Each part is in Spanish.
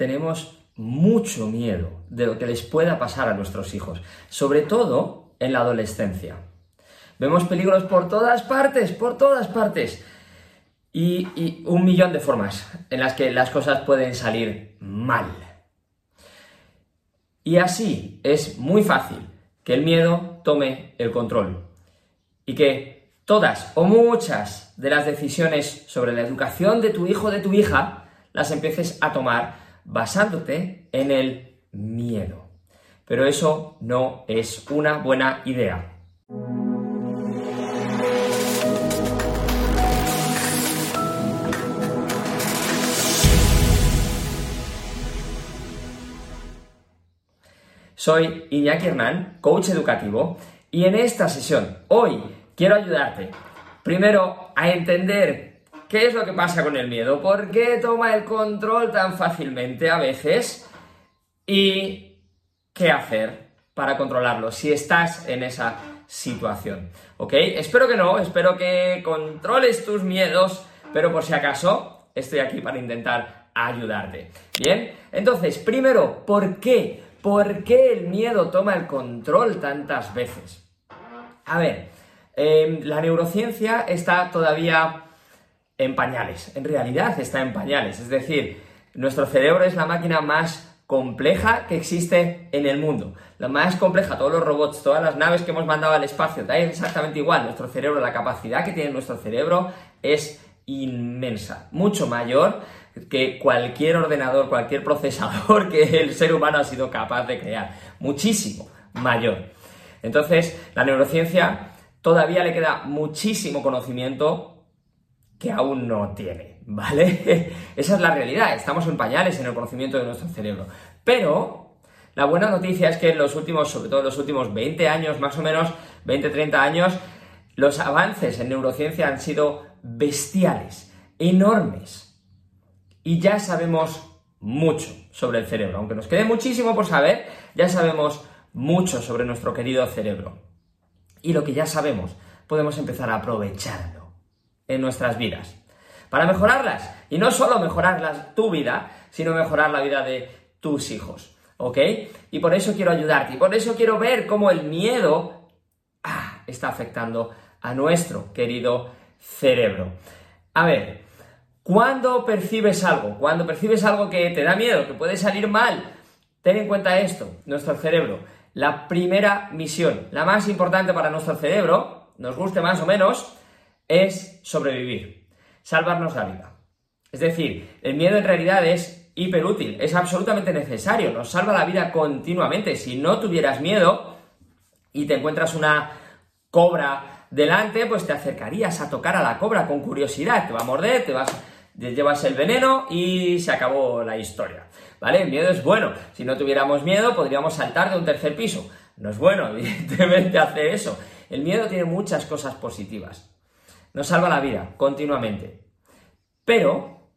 tenemos mucho miedo de lo que les pueda pasar a nuestros hijos, sobre todo en la adolescencia. Vemos peligros por todas partes, por todas partes. Y, un millón de formas en las que las cosas pueden salir mal. Y así es muy fácil que el miedo tome el control y que todas o muchas de las decisiones sobre la educación de tu hijo o de tu hija las empieces a tomar basándote en el miedo. Pero eso no es una buena idea. Soy Iñaki Hernán, coach educativo, y en esta sesión, hoy, quiero ayudarte, primero, a entender qué es lo que pasa con el miedo, por qué toma el control tan fácilmente a veces, y qué hacer para controlarlo si estás en esa situación. ¿Ok? Espero que no, espero que controles tus miedos, pero por si acaso, estoy aquí para intentar ayudarte. Bien, entonces, primero, ¿por qué? ¿Por qué el miedo toma el control tantas veces? A ver, em, la neurociencia está todavía en pañales, en realidad está en pañales, es decir, nuestro cerebro es la máquina más compleja que existe en el mundo. La más compleja, todos los robots, todas las naves que hemos mandado al espacio, da exactamente igual. Nuestro cerebro, la capacidad que tiene nuestro cerebro es inmensa, mucho mayor que cualquier ordenador, cualquier procesador que el ser humano ha sido capaz de crear. Muchísimo mayor. Entonces, la neurociencia todavía le queda muchísimo conocimiento que aún no tiene, ¿vale? Esa es la realidad, estamos en pañales en el conocimiento de nuestro cerebro. Pero la buena noticia es que en los últimos, sobre todo en los últimos 20 años, más o menos, 20, 30 años, los avances en neurociencia han sido bestiales, enormes y ya sabemos mucho sobre el cerebro. Aunque nos quede muchísimo por saber, ya sabemos mucho sobre nuestro querido cerebro. Y lo que ya sabemos, podemos empezar a aprovecharlo en nuestras vidas. Para mejorarlas. Y no solo mejorarlas tu vida, sino mejorar la vida de tus hijos. ¿Ok? Y por eso quiero ayudarte. Y por eso quiero ver cómo el miedo ah, está afectando a nuestro querido cerebro. A ver, cuando percibes algo, cuando percibes algo que te da miedo, que puede salir mal, ten en cuenta esto, nuestro cerebro. La primera misión, la más importante para nuestro cerebro, nos guste más o menos, es sobrevivir, salvarnos la vida. Es decir, el miedo en realidad es hiperútil, es absolutamente necesario, nos salva la vida continuamente. Si no tuvieras miedo y te encuentras una cobra delante, pues te acercarías a tocar a la cobra con curiosidad, te va a morder, te vas llevas el veneno y se acabó la historia. ¿Vale? El miedo es bueno. Si no tuviéramos miedo, podríamos saltar de un tercer piso. No es bueno, evidentemente, hacer eso. El miedo tiene muchas cosas positivas. Nos salva la vida continuamente. Pero,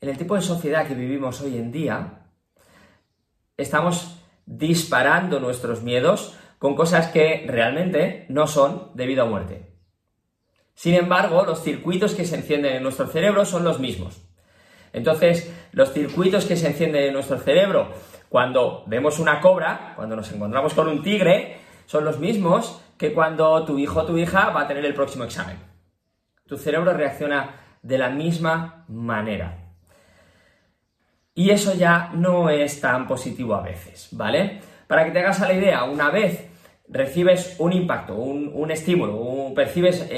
en el tipo de sociedad que vivimos hoy en día, estamos disparando nuestros miedos con cosas que realmente no son debido a muerte. Sin embargo, los circuitos que se encienden en nuestro cerebro son los mismos. Entonces, los circuitos que se encienden en nuestro cerebro cuando vemos una cobra, cuando nos encontramos con un tigre, son los mismos que cuando tu hijo o tu hija va a tener el próximo examen. Tu cerebro reacciona de la misma manera. Y eso ya no es tan positivo a veces, ¿vale? Para que te hagas a la idea, una vez recibes un impacto, un, estímulo, percibes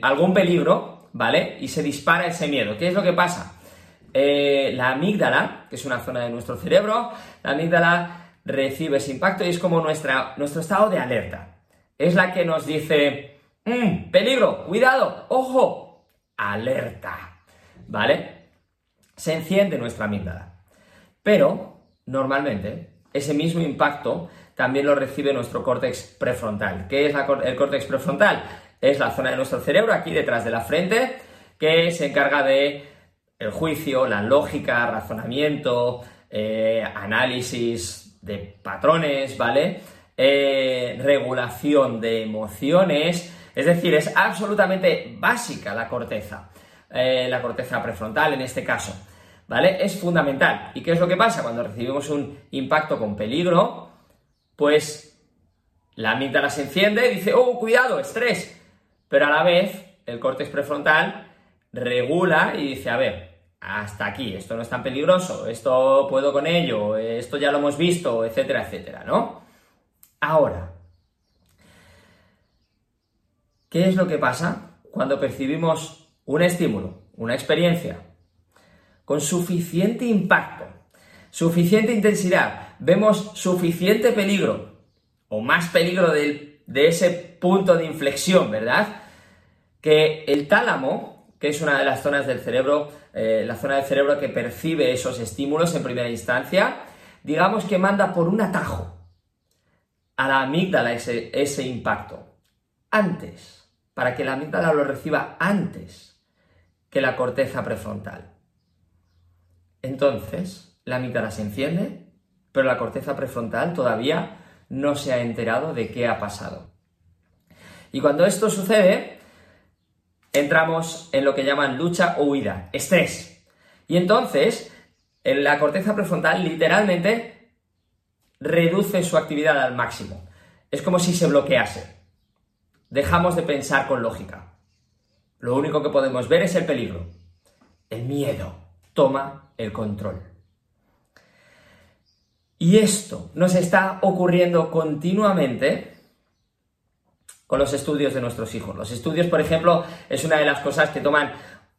algún peligro, ¿vale? Y se dispara ese miedo. ¿Qué es lo que pasa? Eh, la amígdala, que es una zona de nuestro cerebro, la amígdala recibe ese impacto y es como nuestro estado de alerta. Es la que nos dice, mm, peligro, cuidado, ojo, alerta, ¿vale? Se enciende nuestra amígdala. Pero, normalmente, ese mismo impacto también lo recibe nuestro córtex prefrontal. ¿Qué es el córtex prefrontal? Es la zona de nuestro cerebro, aquí detrás de la frente, que se encarga de el juicio, la lógica, razonamiento, eh, análisis de patrones, ¿vale? Eh, regulación de emociones, es decir, es absolutamente básica la corteza, eh, la corteza prefrontal en este caso, ¿vale? Es fundamental. ¿Y qué es lo que pasa cuando recibimos un impacto con peligro? Pues la amígdala se enciende y dice, oh, cuidado, estrés. Pero a la vez, el córtex prefrontal regula y dice, a ver, hasta aquí, esto no es tan peligroso, esto puedo con ello, esto ya lo hemos visto, etcétera, etcétera, ¿no? Ahora, ¿qué es lo que pasa cuando percibimos un estímulo, una experiencia, con suficiente impacto, suficiente intensidad, vemos suficiente peligro o más peligro de, ese punto de inflexión, ¿verdad? Que el tálamo, que es una de las zonas del cerebro, eh, la zona del cerebro que percibe esos estímulos en primera instancia, digamos que manda por un atajo a la amígdala ese, ese impacto, antes, para que la amígdala lo reciba antes que la corteza prefrontal. Entonces, la amígdala se enciende, pero la corteza prefrontal todavía no se ha enterado de qué ha pasado. Y cuando esto sucede, entramos en lo que llaman lucha o huida, estrés. Y entonces, en la corteza prefrontal literalmente reduce su actividad al máximo. Es como si se bloquease. Dejamos de pensar con lógica. Lo único que podemos ver es el peligro. El miedo toma el control. Y esto nos está ocurriendo continuamente con los estudios de nuestros hijos. Los estudios, por ejemplo, es una de las cosas que toman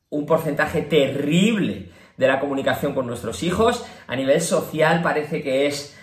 un porcentaje terrible de la comunicación con nuestros hijos. A nivel social parece que es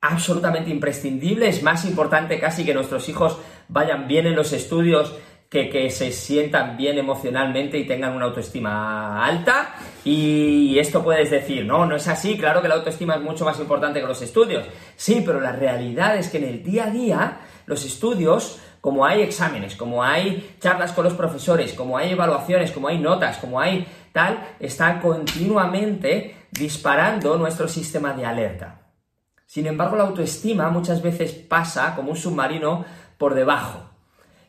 absolutamente imprescindible, es más importante casi que nuestros hijos vayan bien en los estudios que, se sientan bien emocionalmente y tengan una autoestima alta. Y esto puedes decir, no, no es así, claro que la autoestima es mucho más importante que los estudios. Sí, pero la realidad es que en el día a día los estudios, como hay exámenes, como hay charlas con los profesores, como hay evaluaciones, como hay notas, como hay tal, están continuamente disparando nuestro sistema de alerta. Sin embargo, la autoestima muchas veces pasa como un submarino por debajo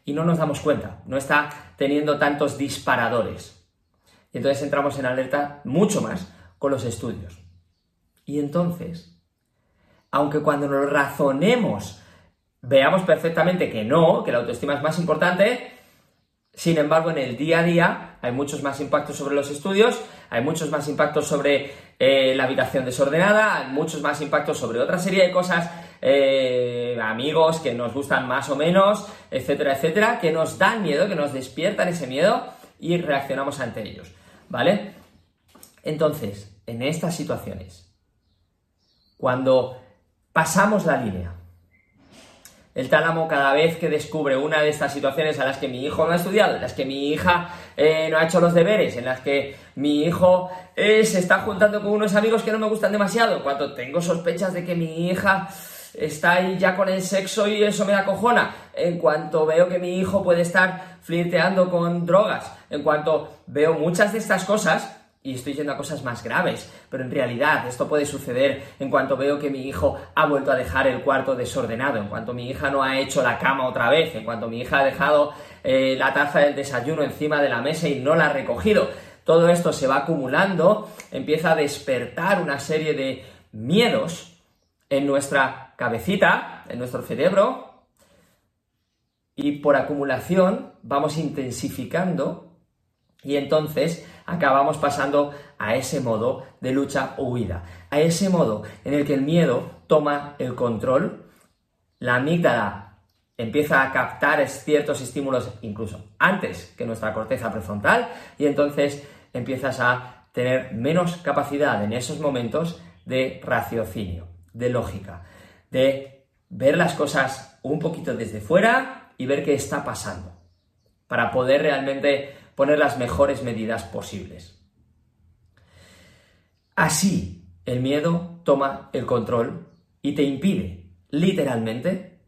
y no nos damos cuenta, no está teniendo tantos disparadores. Y entonces entramos en alerta mucho más con los estudios. Y entonces, aunque cuando nos razonemos veamos perfectamente que no, que la autoestima es más importante, sin embargo, en el día a día hay muchos más impactos sobre los estudios, hay muchos más impactos sobre eh, la habitación desordenada, muchos más impactos sobre otra serie de cosas eh, amigos que nos gustan más o menos, etcétera, etcétera, que nos dan miedo, que nos despiertan ese miedo y reaccionamos ante ellos, ¿vale? Entonces, en estas situaciones, cuando pasamos la línea, el tálamo cada vez que descubre una de estas situaciones a las que mi hijo no ha estudiado, en las que mi hija eh, no ha hecho los deberes, en las que mi hijo eh, se está juntando con unos amigos que no me gustan demasiado, cuando tengo sospechas de que mi hija está ahí ya con el sexo y eso me acojona. En cuanto veo que mi hijo puede estar flirteando con drogas, en cuanto veo muchas de estas cosas, y estoy yendo a cosas más graves, pero en realidad esto puede suceder en cuanto veo que mi hijo ha vuelto a dejar el cuarto desordenado, en cuanto mi hija no ha hecho la cama otra vez, en cuanto mi hija ha dejado eh, la taza del desayuno encima de la mesa y no la ha recogido. Todo esto se va acumulando, empieza a despertar una serie de miedos en nuestra cabecita, en nuestro cerebro, y por acumulación vamos intensificando y entonces acabamos pasando a ese modo de lucha o huida, a ese modo en el que el miedo toma el control, la amígdala empieza a captar ciertos estímulos incluso antes que nuestra corteza prefrontal y entonces empiezas a tener menos capacidad en esos momentos de raciocinio de lógica, de ver las cosas un poquito desde fuera y ver qué está pasando, para poder realmente poner las mejores medidas posibles. Así, el miedo toma el control y te impide, literalmente,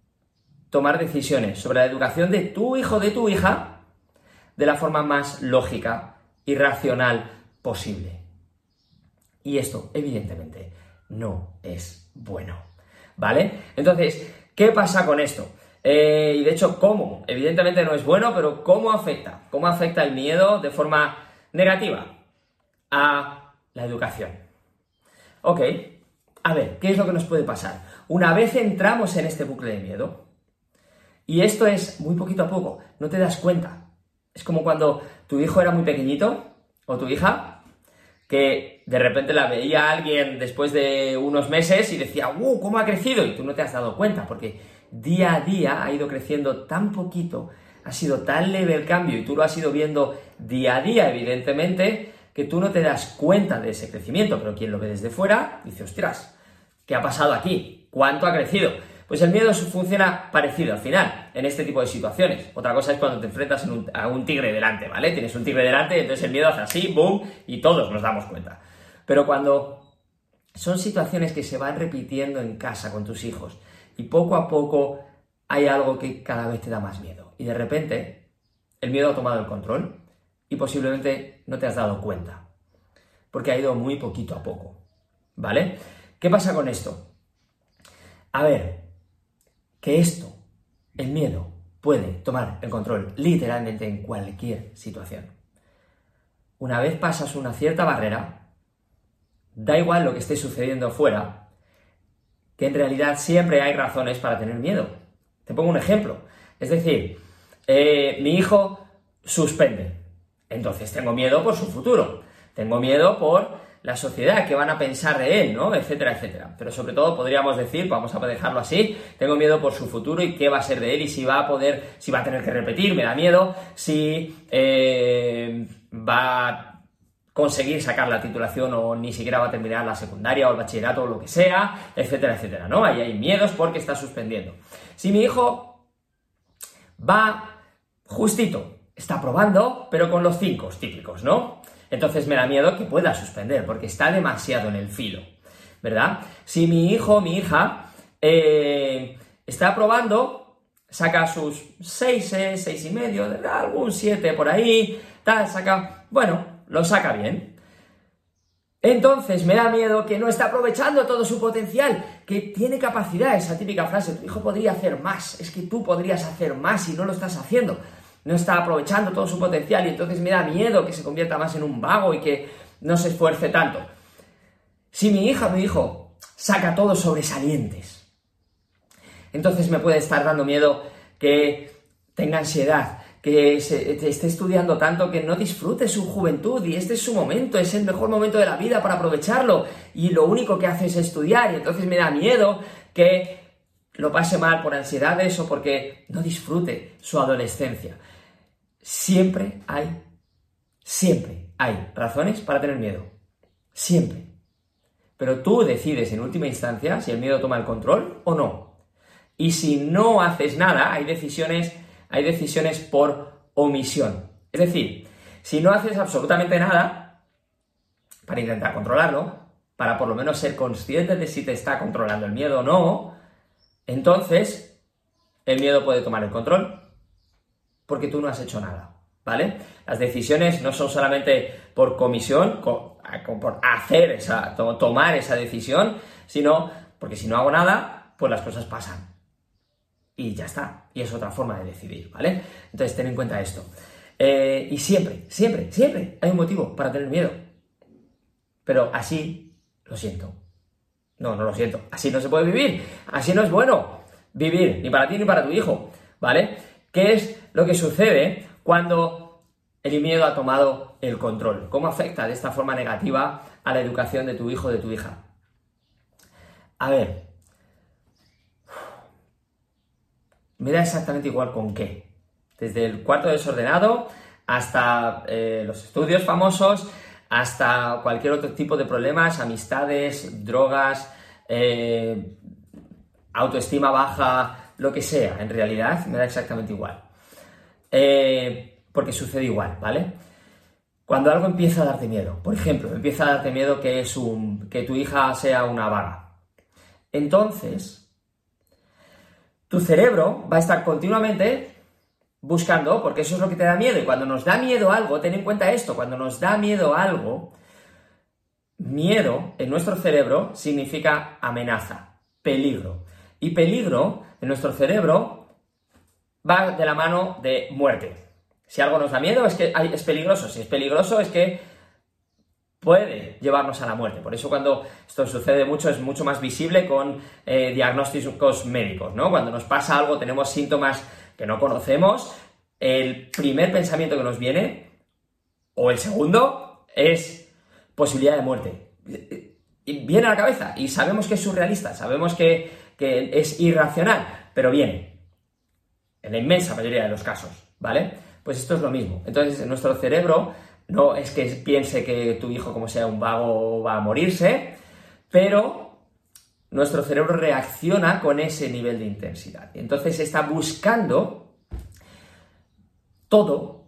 tomar decisiones sobre la educación de tu hijo, de tu hija, de la forma más lógica y racional posible. Y esto, evidentemente, no es bueno. ¿Vale? Entonces, ¿qué pasa con esto? Eh, y de hecho, ¿cómo? Evidentemente no es bueno, pero ¿cómo afecta? ¿Cómo afecta el miedo de forma negativa a la educación. Ok, a ver, ¿qué es lo que nos puede pasar? Una vez entramos en este bucle de miedo, y esto es muy poquito a poco, no te das cuenta. Es como cuando tu hijo era muy pequeñito, o tu hija, que de repente la veía alguien después de unos meses y decía, ¡uh! ¿Cómo ha crecido? Y tú no te has dado cuenta, porque día a día ha ido creciendo tan poquito, ha sido tan leve el cambio y tú lo has ido viendo día a día, evidentemente, que tú no te das cuenta de ese crecimiento, pero quien lo ve desde fuera dice, ostras, ¿qué ha pasado aquí? ¿Cuánto ha crecido? Pues el miedo funciona parecido al final, en este tipo de situaciones. Otra cosa es cuando te enfrentas a un tigre delante, ¿vale? Tienes un tigre delante, entonces el miedo hace así, boom, y todos nos damos cuenta. Pero cuando son situaciones que se van repitiendo en casa con tus hijos y poco a poco hay algo que cada vez te da más miedo y de repente el miedo ha tomado el control y posiblemente no te has dado cuenta porque ha ido muy poquito a poco, ¿vale? ¿Qué pasa con esto? A ver, que esto, el miedo, puede tomar el control literalmente en cualquier situación. Una vez pasas una cierta barrera, da igual lo que esté sucediendo fuera, que en realidad siempre hay razones para tener miedo. Te pongo un ejemplo. Es decir, eh, mi hijo suspende. Entonces tengo miedo por su futuro. Tengo miedo por la sociedad, qué van a pensar de él, ¿no? Etcétera, etcétera. Pero sobre todo podríamos decir, vamos a dejarlo así, tengo miedo por su futuro y qué va a ser de él y si va a poder, si va a tener que repetir, me da miedo, si eh, va conseguir sacar la titulación o ni siquiera va a terminar la secundaria o el bachillerato o lo que sea, etcétera, etcétera, ¿no? Ahí hay miedos porque está suspendiendo. Si mi hijo va justito, está probando, pero con los cinco típicos, ¿no? Entonces me da miedo que pueda suspender, porque está demasiado en el filo, ¿verdad? Si mi hijo mi hija eh, está probando, saca sus 6, 6 y medio, algún 7 por ahí, tal, saca, bueno, lo saca bien. Entonces me da miedo que no está aprovechando todo su potencial, que tiene capacidad, esa típica frase, tu hijo podría hacer más, es que tú podrías hacer más y no lo estás haciendo no está aprovechando todo su potencial y entonces me da miedo que se convierta más en un vago y que no se esfuerce tanto. Si mi hija mi hijo saca todos sobresalientes, entonces me puede estar dando miedo que tenga ansiedad, que se, esté estudiando tanto que no disfrute su juventud y este es su momento, es el mejor momento de la vida para aprovecharlo y lo único que hace es estudiar y entonces me da miedo que lo pase mal por ansiedades o porque no disfrute su adolescencia. Siempre hay, siempre hay razones para tener miedo. Siempre. Pero tú decides en última instancia si el miedo toma el control o no. Y si no haces nada, hay decisiones, hay decisiones por omisión. Es decir, si no haces absolutamente nada para intentar controlarlo, para por lo menos ser consciente de si te está controlando el miedo o no, entonces el miedo puede tomar el control porque tú no has hecho nada, ¿vale? Las decisiones no son solamente por comisión, por hacer esa, tomar esa decisión, sino porque si no hago nada, pues las cosas pasan. Y ya está. Y es otra forma de decidir, ¿vale? Entonces ten en cuenta esto. Eh, y siempre, siempre, siempre hay un motivo para tener miedo. Pero así, lo siento. No, no lo siento. Así no se puede vivir. Así no es bueno vivir, ni para ti ni para tu hijo, ¿vale? ¿Qué es lo que sucede cuando el miedo ha tomado el control? ¿Cómo afecta de esta forma negativa a la educación de tu hijo o de tu hija? A ver, me da exactamente igual con qué. Desde el cuarto desordenado hasta eh, los estudios famosos, hasta cualquier otro tipo de problemas, amistades, drogas, eh, autoestima baja, lo que sea, en realidad me da exactamente igual. Eh, porque sucede igual, ¿vale? Cuando algo empieza a darte miedo, por ejemplo, empieza a darte miedo que, es un, que tu hija sea una vaga, entonces tu cerebro va a estar continuamente buscando, porque eso es lo que te da miedo, y cuando nos da miedo algo, ten en cuenta esto, cuando nos da miedo algo, miedo en nuestro cerebro significa amenaza, peligro. Y peligro en nuestro cerebro va de la mano de muerte. Si algo nos da miedo es que es peligroso. Si es peligroso es que puede llevarnos a la muerte. Por eso cuando esto sucede mucho es mucho más visible con eh, diagnósticos médicos, ¿no? Cuando nos pasa algo, tenemos síntomas que no conocemos, el primer pensamiento que nos viene, o el segundo, es posibilidad de muerte. Viene a la cabeza y sabemos que es surrealista, sabemos que, que es irracional, pero viene. En la inmensa mayoría de los casos, ¿vale? Pues esto es lo mismo. Entonces, en nuestro cerebro no es que piense que tu hijo, como sea un vago, va a morirse, pero nuestro cerebro reacciona con ese nivel de intensidad. Entonces está buscando todo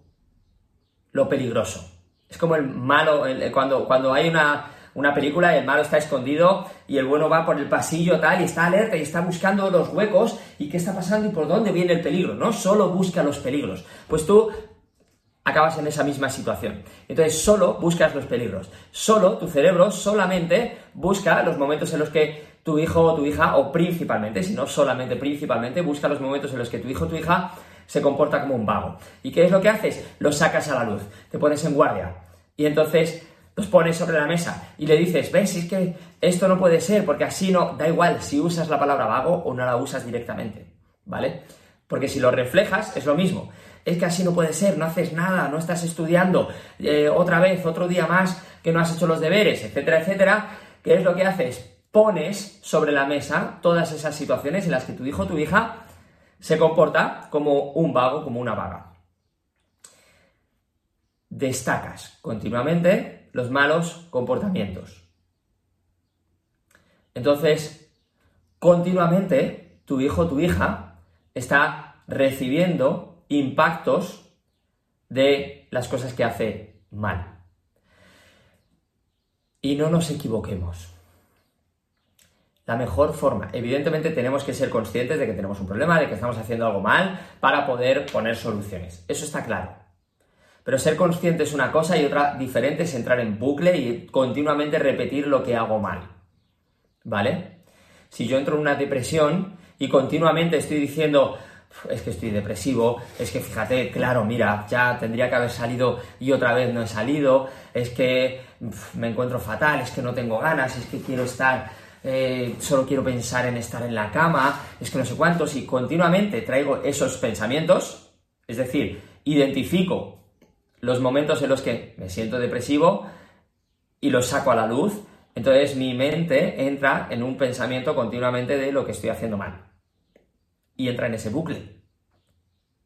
lo peligroso. Es como el malo, cuando, cuando hay una, una película, el malo está escondido y el bueno va por el pasillo tal y está alerta y está buscando los huecos y qué está pasando y por dónde viene el peligro, ¿no? Solo busca los peligros. Pues tú acabas en esa misma situación. Entonces solo buscas los peligros. Solo, tu cerebro solamente busca los momentos en los que tu hijo o tu hija, o principalmente, si no solamente principalmente, busca los momentos en los que tu hijo o tu hija se comporta como un vago. ¿Y qué es lo que haces? Los sacas a la luz, te pones en guardia. Y entonces los pones sobre la mesa y le dices, ves, es que esto no puede ser, porque así no, da igual si usas la palabra vago o no la usas directamente, ¿vale? Porque si lo reflejas es lo mismo es que así no puede ser, no haces nada, no estás estudiando, eh, otra vez, otro día más que no has hecho los deberes, etcétera, etcétera, ¿qué es lo que haces? Pones sobre la mesa todas esas situaciones en las que tu hijo o tu hija se comporta como un vago, como una vaga. Destacas continuamente los malos comportamientos. Entonces, continuamente tu hijo o tu hija está recibiendo impactos de las cosas que hace mal. Y no nos equivoquemos. La mejor forma, evidentemente tenemos que ser conscientes de que tenemos un problema, de que estamos haciendo algo mal, para poder poner soluciones. Eso está claro. Pero ser consciente es una cosa y otra diferente es entrar en bucle y continuamente repetir lo que hago mal. ¿Vale? Si yo entro en una depresión y continuamente estoy diciendo, es que estoy depresivo, es que fíjate, claro, mira, ya tendría que haber salido y otra vez no he salido, es que me encuentro fatal, es que no tengo ganas, es que quiero estar, eh, solo quiero pensar en estar en la cama, es que no sé cuántos, y continuamente traigo esos pensamientos, es decir, identifico los momentos en los que me siento depresivo y los saco a la luz, entonces mi mente entra en un pensamiento continuamente de lo que estoy haciendo mal y entra en ese bucle.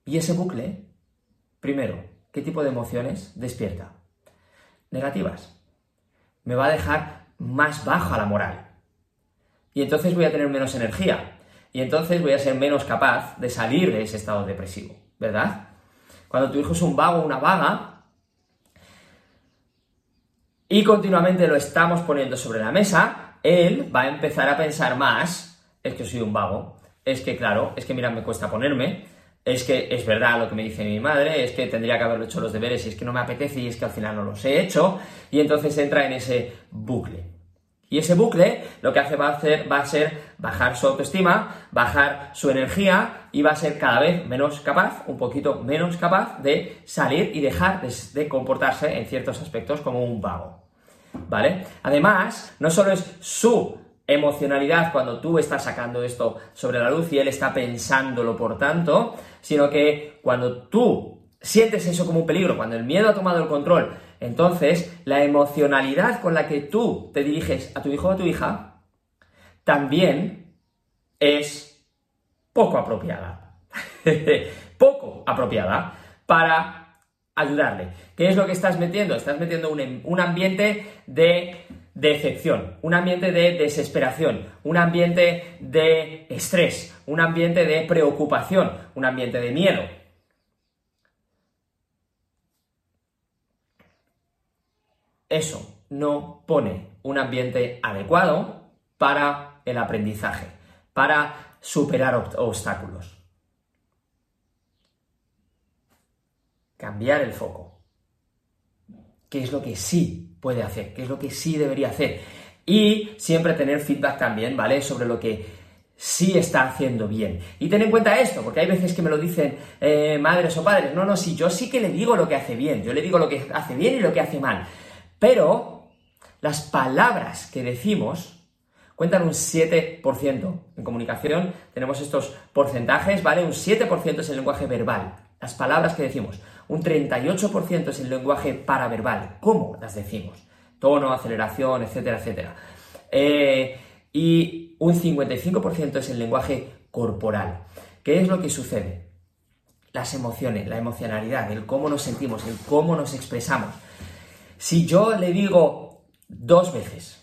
Y ese bucle, primero, ¿qué tipo de emociones despierta? Negativas. Me va a dejar más baja la moral. Y entonces voy a tener menos energía. Y entonces voy a ser menos capaz de salir de ese estado depresivo, ¿verdad? Cuando tu hijo es un vago o una vaga y continuamente lo estamos poniendo sobre la mesa, él va a empezar a pensar más, es que soy un vago, es que, claro, es que mira, me cuesta ponerme, es que es verdad lo que me dice mi madre, es que tendría que haberlo hecho los deberes y es que no me apetece y es que al final no los he hecho, y entonces entra en ese bucle. Y ese bucle lo que hace va a, hacer, va a ser bajar su autoestima, bajar su energía y va a ser cada vez menos capaz, un poquito menos capaz de salir y dejar de, de comportarse en ciertos aspectos como un vago. ¿Vale? Además, no solo es su emocionalidad cuando tú estás sacando esto sobre la luz y él está pensándolo, por tanto, sino que cuando tú sientes eso como un peligro, cuando el miedo ha tomado el control, entonces la emocionalidad con la que tú te diriges a tu hijo o a tu hija también es poco apropiada. poco apropiada para ayudarle. ¿Qué es lo que estás metiendo? Estás metiendo un, un ambiente de decepción, un ambiente de desesperación, un ambiente de estrés, un ambiente de preocupación, un ambiente de miedo. Eso no pone un ambiente adecuado para el aprendizaje, para superar obstáculos. Cambiar el foco. ¿Qué es lo que sí puede hacer, qué es lo que sí debería hacer. Y siempre tener feedback también, ¿vale? Sobre lo que sí está haciendo bien. Y ten en cuenta esto, porque hay veces que me lo dicen eh, madres o padres, no, no, sí, yo sí que le digo lo que hace bien, yo le digo lo que hace bien y lo que hace mal. Pero las palabras que decimos cuentan un 7%. En comunicación tenemos estos porcentajes, ¿vale? Un 7% es el lenguaje verbal, las palabras que decimos. Un 38% es el lenguaje paraverbal, cómo las decimos. Tono, aceleración, etcétera, etcétera. Eh, y un 55% es el lenguaje corporal. ¿Qué es lo que sucede? Las emociones, la emocionalidad, el cómo nos sentimos, el cómo nos expresamos. Si yo le digo dos veces,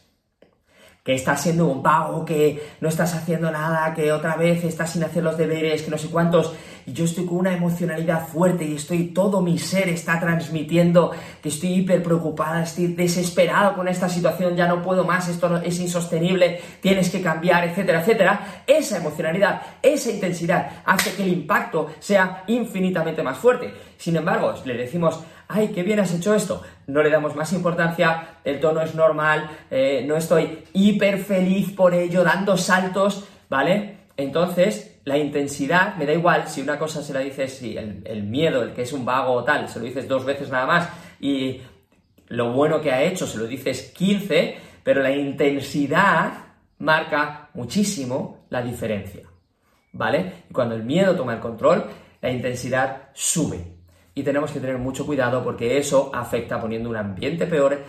que estás siendo un pago, que no estás haciendo nada, que otra vez estás sin hacer los deberes, que no sé cuántos, y yo estoy con una emocionalidad fuerte y estoy, todo mi ser está transmitiendo que estoy hiper preocupada, estoy desesperado con esta situación, ya no puedo más, esto es insostenible, tienes que cambiar, etcétera, etcétera, esa emocionalidad, esa intensidad hace que el impacto sea infinitamente más fuerte. Sin embargo, le decimos ¡ay, qué bien has hecho esto! No le damos más importancia, el tono es normal, eh, no estoy hiper feliz por ello, dando saltos, ¿vale? Entonces, la intensidad, me da igual si una cosa se la dices, si el, miedo, el que es un vago o tal, se lo dices dos veces nada más y lo bueno que ha hecho se lo dices 15, pero la intensidad marca muchísimo la diferencia, ¿vale? Y cuando el miedo toma el control, la intensidad sube y tenemos que tener mucho cuidado porque eso afecta poniendo un ambiente peor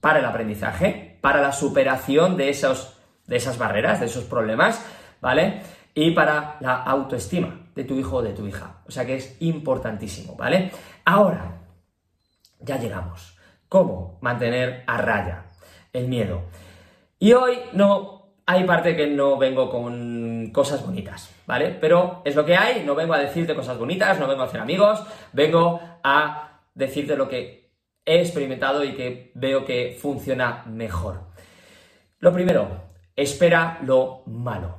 para el aprendizaje, para la superación de, esos, de esas barreras, de esos problemas, ¿vale? Y para la autoestima de tu hijo o de tu hija. O sea que es importantísimo, ¿vale? Ahora, ya llegamos. ¿Cómo mantener a raya el miedo? Y hoy no hay parte que no vengo con cosas bonitas, ¿vale? Pero es lo que hay, no vengo a decirte cosas bonitas, no vengo a hacer amigos, vengo a decirte lo que he experimentado y que veo que funciona mejor. Lo primero, espera lo malo.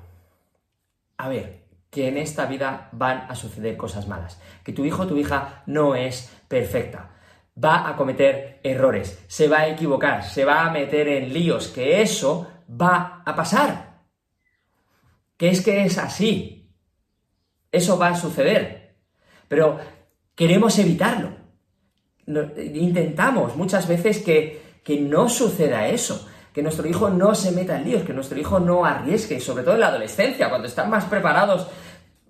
A ver, que en esta vida van a suceder cosas malas, que tu hijo o tu hija no es perfecta, va a cometer errores, se va a equivocar, se va a meter en líos, que eso va a pasar. Que es que es así. Eso va a suceder. Pero queremos evitarlo. Intentamos muchas veces que, no suceda eso, que nuestro hijo no se meta en líos, que nuestro hijo no arriesgue, sobre todo en la adolescencia, cuando están más preparados,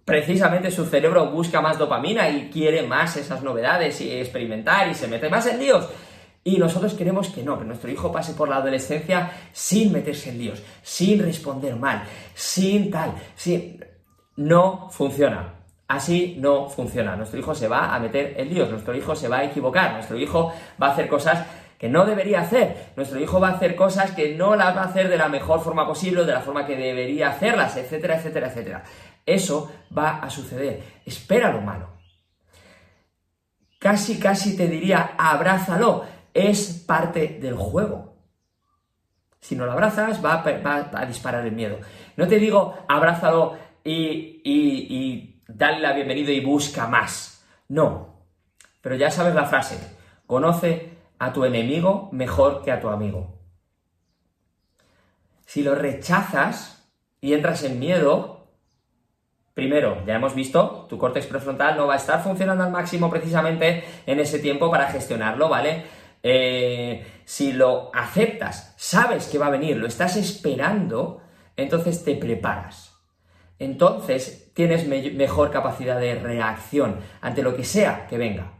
precisamente su cerebro busca más dopamina y quiere más esas novedades y experimentar y se mete más en líos. Y nosotros queremos que no, que nuestro hijo pase por la adolescencia sin meterse en líos, sin responder mal, sin tal, sin... No funciona. Así no funciona. Nuestro hijo se va a meter en líos, nuestro hijo se va a equivocar, nuestro hijo va a hacer cosas que no debería hacer. Nuestro hijo va a hacer cosas que no las va a hacer de la mejor forma posible, de la forma que debería hacerlas, etcétera, etcétera, etcétera. Eso va a suceder. Espera lo malo. Casi, casi te diría, abrázalo es parte del juego. Si no lo abrazas, va a, disparar el miedo. No te digo abrázalo y, y dale la bienvenida y busca más. No. Pero ya sabes la frase. Conoce a tu enemigo mejor que a tu amigo. Si lo rechazas y entras en miedo, primero, ya hemos visto, tu córtex prefrontal no va a estar funcionando al máximo precisamente en ese tiempo para gestionarlo, ¿vale? Eh, si lo aceptas, sabes que va a venir, lo estás esperando, entonces te preparas. Entonces tienes mejor capacidad de reacción ante lo que sea que venga.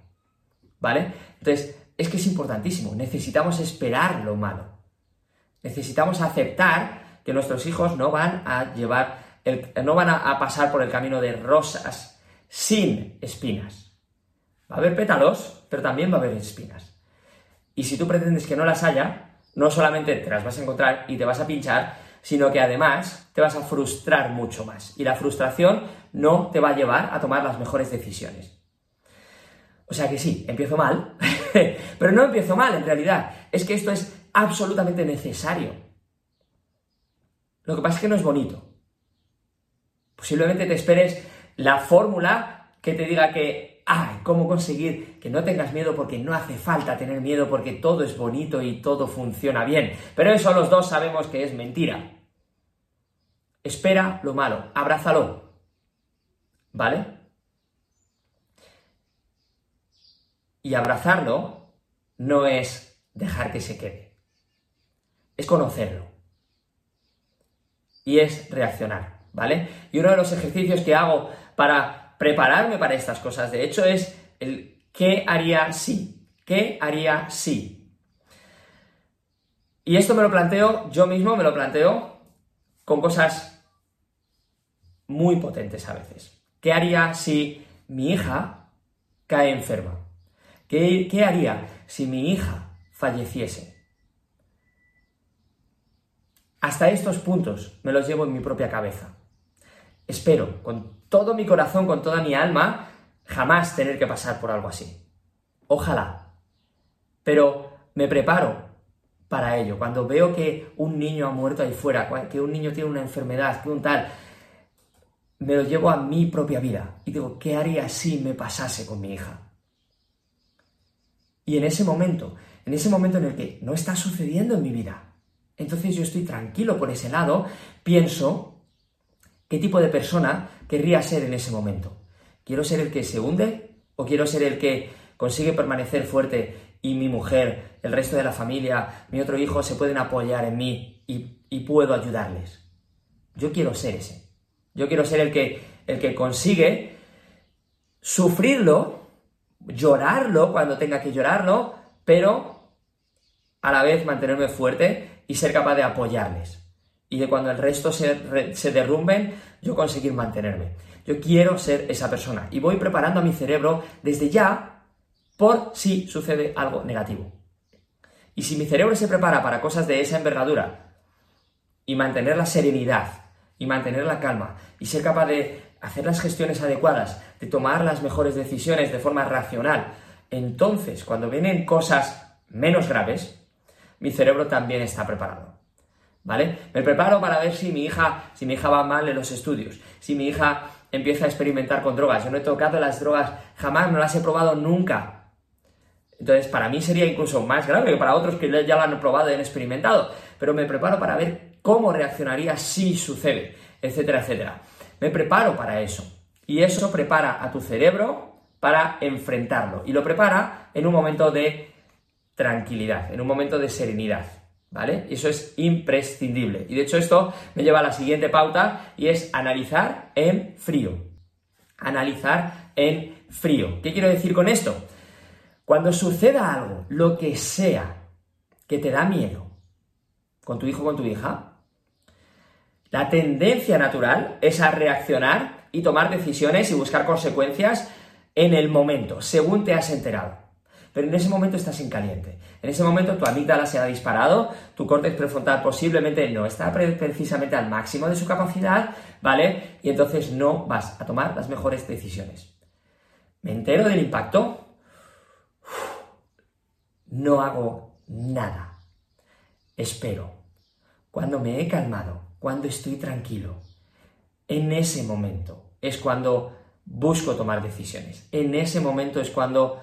¿Vale? Entonces, es que es importantísimo. Necesitamos esperar lo malo. Necesitamos aceptar que nuestros hijos no van a llevar, no van a pasar por el camino de rosas sin espinas. Va a haber pétalos, pero también va a haber espinas. Y si tú pretendes que no las haya, no solamente te las vas a encontrar y te vas a pinchar, sino que además te vas a frustrar mucho más. Y la frustración no te va a llevar a tomar las mejores decisiones. O sea que sí, empiezo mal, pero no empiezo mal en realidad. Es que esto es absolutamente necesario. Lo que pasa es que no es bonito. Posiblemente te esperes la fórmula que te diga que. ¿Cómo conseguir que no tengas miedo? Porque no hace falta tener miedo porque todo es bonito y todo funciona bien. Pero eso los dos sabemos que es mentira. Espera lo malo, abrázalo. ¿Vale? Y abrazarlo no es dejar que se quede. es conocerlo. Y es reaccionar, ¿vale? Y uno de los ejercicios que hago para prepararme para estas cosas, de hecho, es el ¿qué haría si? ¿Qué haría si? Y esto me lo planteo, yo mismo me lo planteo con cosas muy potentes a veces. ¿Qué haría si mi hija cae enferma? ¿Qué, qué haría si mi hija falleciese? Hasta estos puntos me los llevo en mi propia cabeza. Espero, con todo mi corazón, con toda mi alma, jamás tener que pasar por algo así. Ojalá. Pero me preparo para ello. Cuando veo que un niño ha muerto ahí fuera, que un niño tiene una enfermedad, que un tal, me lo llevo a mi propia vida. Y digo, ¿qué haría si me pasase con mi hija? Y en ese momento, en ese momento en el que no está sucediendo en mi vida, entonces yo estoy tranquilo por ese lado, pienso qué tipo de persona querría ser en ese momento. ¿Quiero ser el que se hunde o quiero ser el que consigue permanecer fuerte y mi mujer, el resto de la familia, mi otro hijo se pueden apoyar en mí y, puedo ayudarles? Yo quiero ser ese. Yo quiero ser el que, el que consigue sufrirlo, llorarlo cuando tenga que llorarlo, pero a la vez mantenerme fuerte y ser capaz de apoyarles. Y de cuando el resto se, se derrumben, yo conseguir mantenerme. Yo quiero ser esa persona. Y voy preparando a mi cerebro desde ya por si sucede algo negativo. Y si mi cerebro se prepara para cosas de esa envergadura y mantener la serenidad y mantener la calma y ser capaz de hacer las gestiones adecuadas, de tomar las mejores decisiones de forma racional, entonces cuando vienen cosas menos graves, mi cerebro también está preparado. ¿Vale? Me preparo para ver si mi hija, si mi hija va mal en los estudios, si mi hija empieza a experimentar con drogas. Yo no he tocado las drogas, jamás, no las he probado nunca. Entonces, para mí sería incluso más grave que para otros que ya lo han probado y han experimentado. Pero me preparo para ver cómo reaccionaría si sucede, etcétera, etcétera. Me preparo para eso. Y eso prepara a tu cerebro para enfrentarlo. Y lo prepara en un momento de tranquilidad, en un momento de serenidad, ¿vale? Eso es imprescindible. Y de hecho esto me lleva a la siguiente pauta y es analizar en frío. Analizar en frío. ¿Qué quiero decir con esto? Cuando suceda algo, lo que sea, que te da miedo, con tu hijo o con tu hija, la tendencia natural es a reaccionar y tomar decisiones y buscar consecuencias en el momento, según te has enterado. Pero en ese momento estás en caliente. En ese momento tu amígdala se ha disparado, tu córtex prefrontal posiblemente no está precisamente al máximo de su capacidad, ¿vale? Y entonces no vas a tomar las mejores decisiones. Me entero del impacto, no hago nada. Espero. Cuando me he calmado, cuando estoy tranquilo, en ese momento es cuando busco tomar decisiones. En ese momento es cuando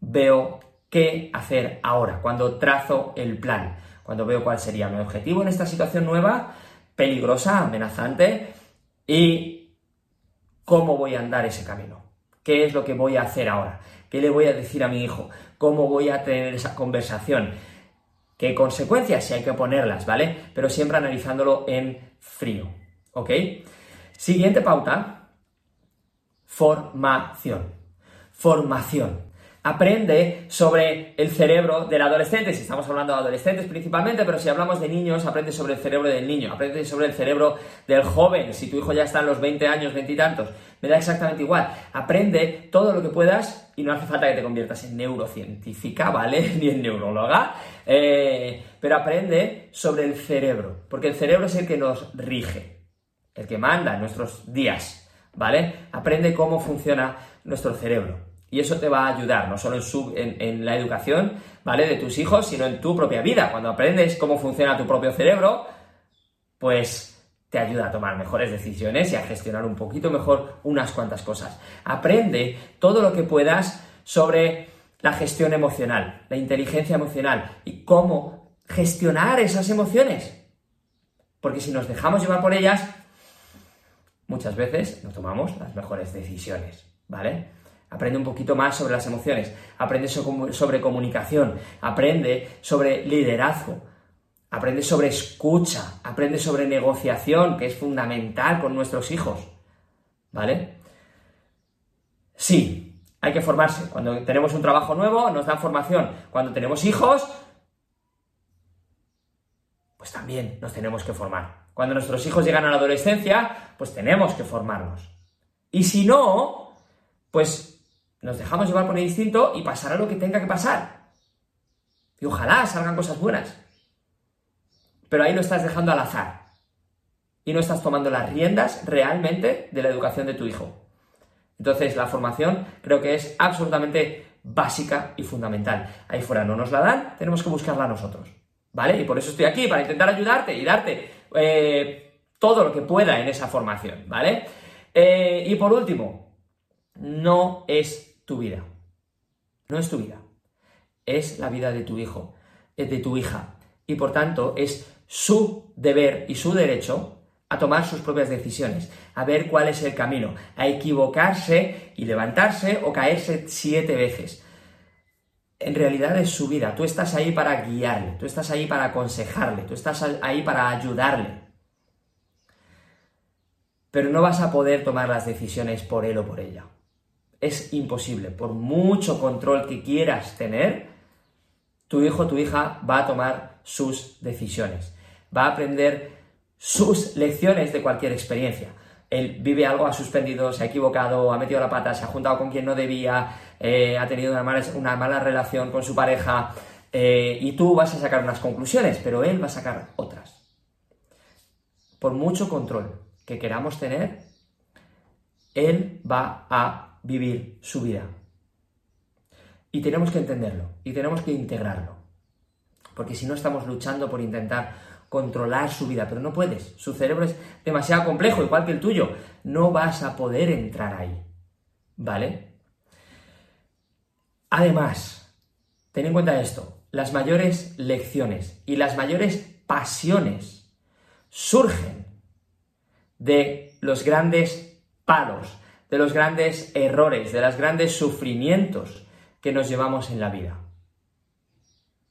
veo qué hacer ahora, cuando trazo el plan, cuando veo cuál sería mi objetivo en esta situación nueva, peligrosa, amenazante, y cómo voy a andar ese camino. ¿Qué es lo que voy a hacer ahora? ¿Qué le voy a decir a mi hijo? ¿Cómo voy a tener esa conversación? ¿Qué consecuencias? Si hay que ponerlas, ¿vale? Pero siempre analizándolo en frío, ¿ok? Siguiente pauta, formación. Formación aprende sobre el cerebro del adolescente, si estamos hablando de adolescentes principalmente, pero si hablamos de niños, aprende sobre el cerebro del niño, aprende sobre el cerebro del joven, si tu hijo ya está en los 20 años, 20 y tantos, me da exactamente igual, aprende todo lo que puedas y no hace falta que te conviertas en neurocientífica, ¿vale? Ni en neuróloga, eh, pero aprende sobre el cerebro, porque el cerebro es el que nos rige, el que manda en nuestros días, ¿vale? Aprende cómo funciona nuestro cerebro. Y eso te va a ayudar, no solo en, la educación, ¿vale? De tus hijos, sino en tu propia vida. Cuando aprendes cómo funciona tu propio cerebro, pues te ayuda a tomar mejores decisiones y a gestionar un poquito mejor unas cuantas cosas. Aprende todo lo que puedas sobre la gestión emocional, la inteligencia emocional y cómo gestionar esas emociones. Porque si nos dejamos llevar por ellas, muchas veces no tomamos las mejores decisiones, ¿vale? Aprende un poquito más sobre las emociones, aprende sobre comunicación, aprende sobre liderazgo, aprende sobre escucha, aprende sobre negociación, que es fundamental con nuestros hijos. ¿Vale? Sí, hay que formarse. Cuando tenemos un trabajo nuevo, nos dan formación. Cuando tenemos hijos, pues también nos tenemos que formar. Cuando nuestros hijos llegan a la adolescencia, pues tenemos que formarnos. Y si no, pues nos dejamos llevar por el instinto y pasará lo que tenga que pasar. Y ojalá salgan cosas buenas. Pero ahí lo estás dejando al azar. Y no estás tomando las riendas realmente de la educación de tu hijo. Entonces, la formación creo que es absolutamente básica y fundamental. Ahí fuera no nos la dan, tenemos que buscarla nosotros. ¿Vale? Y por eso estoy aquí, para intentar ayudarte y darte eh, todo lo que pueda en esa formación, ¿vale? Eh, y por último, no es tu vida. No es tu vida. Es la vida de tu hijo, de tu hija. Y por tanto, es su deber y su derecho a tomar sus propias decisiones, a ver cuál es el camino, a equivocarse y levantarse o caerse siete veces. En realidad es su vida, tú estás ahí para guiarle, tú estás ahí para aconsejarle, tú estás ahí para ayudarle. Pero no vas a poder tomar las decisiones por él o por ella. Es imposible, por mucho control que quieras tener, tu hijo o tu hija va a tomar sus decisiones, va a aprender sus lecciones de cualquier experiencia. Él vive algo, ha suspendido, se ha equivocado, ha metido la pata, se ha juntado con quien no debía, eh, ha tenido una mala, relación con su pareja eh, y tú vas a sacar unas conclusiones, pero él va a sacar otras. Por mucho control que queramos tener, él va a vivir su vida. Y tenemos que entenderlo y tenemos que integrarlo. Porque si no estamos luchando por intentar controlar su vida, pero no puedes. Su cerebro es demasiado complejo, igual que el tuyo. No vas a poder entrar ahí. ¿Vale? Además, ten en cuenta esto, las mayores lecciones y las mayores pasiones surgen de los grandes palos, de los grandes errores, de los grandes sufrimientos que nos llevamos en la vida.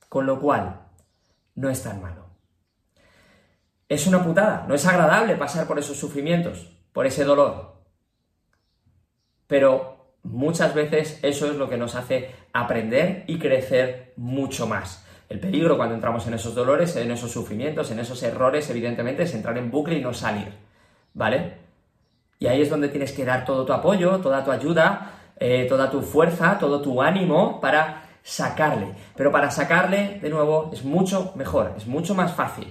Con lo cual, no es tan malo es una putada, no es agradable pasar por esos sufrimientos, por ese dolor. Pero muchas veces eso es lo que nos hace aprender y crecer mucho más. El peligro cuando entramos en esos dolores, en esos sufrimientos, en esos errores, evidentemente, es entrar en bucle y no salir. ¿Vale? Y ahí es donde tienes que dar todo tu apoyo, toda tu ayuda, eh, toda tu fuerza, todo tu ánimo para sacarle. Pero para sacarle, de nuevo, es mucho mejor, es mucho más fácil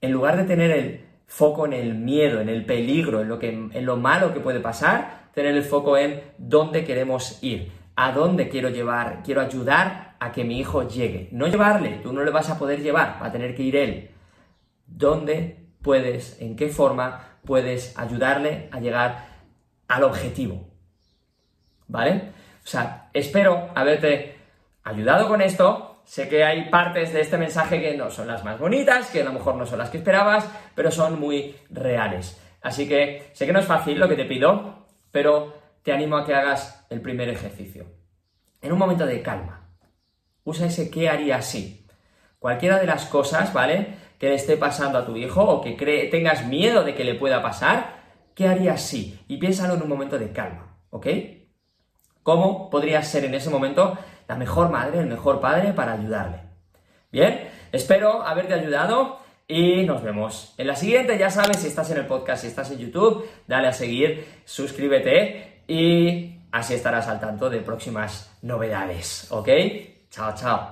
en lugar de tener el foco en el miedo, en el peligro, en lo, que, en lo malo que puede pasar, tener el foco en dónde queremos ir, a dónde quiero llevar, quiero ayudar a que mi hijo llegue. No llevarle, tú no le vas a poder llevar, va a tener que ir él. ¿Dónde puedes, en qué forma puedes ayudarle a llegar al objetivo? ¿Vale? O sea, espero haberte ayudado con esto, Sé que hay partes de este mensaje que no son las más bonitas, que a lo mejor no son las que esperabas, pero son muy reales. Así que sé que no es fácil lo que te pido, pero te animo a que hagas el primer ejercicio. En un momento de calma, usa ese qué haría si. Cualquiera de las cosas, ¿vale? Que le esté pasando a tu hijo o que tengas miedo de que le pueda pasar, ¿qué harías si? Y piénsalo en un momento de calma, ¿ok? ¿Cómo podrías ser en ese momento la mejor madre, el mejor padre para ayudarle. Bien, espero haberte ayudado y nos vemos en la siguiente. Ya sabes, si estás en el podcast, si estás en YouTube, dale a seguir, suscríbete y así estarás al tanto de próximas novedades. ¿Ok? Chao, chao.